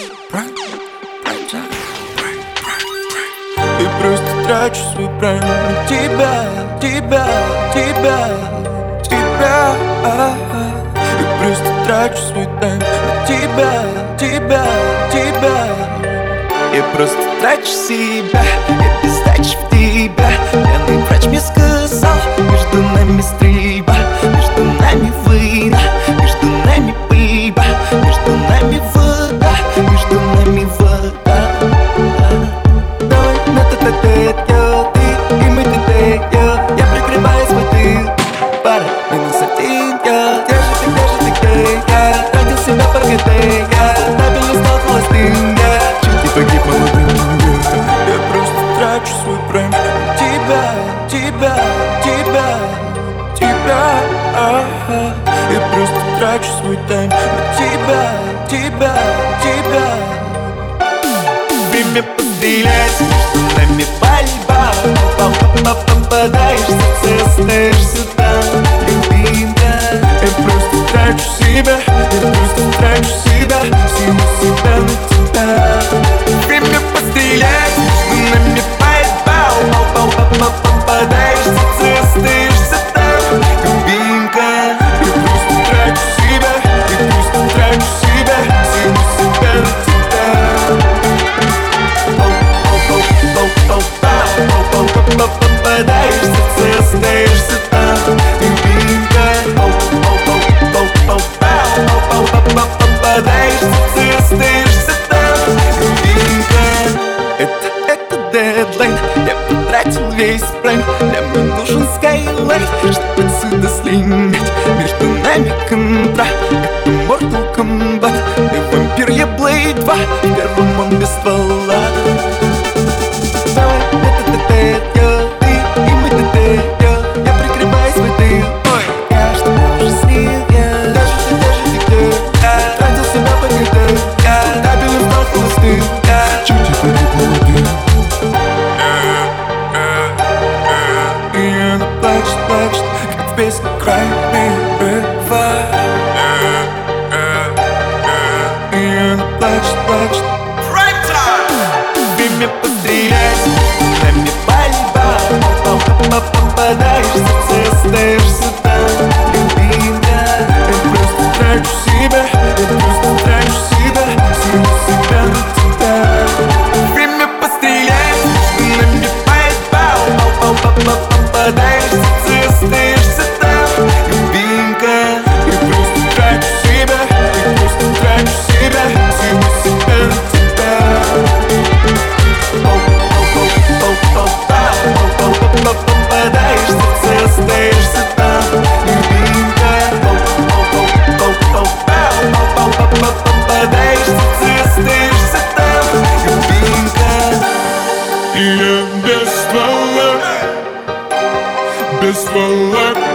И просто трачу свой прайм на тебя, тебя, тебя, тебя. И просто трачу свой тайм на тебя, тебя, тебя. Я просто трачу себя, я без в тебя. тайм Тебя, тебя, тебя. Время поделять, между нами борьба Попадаешься, ты остаешься там весь прем для меня нужен скайлайт, чтобы отсюда слинять Между нами контракт Без слова, без слова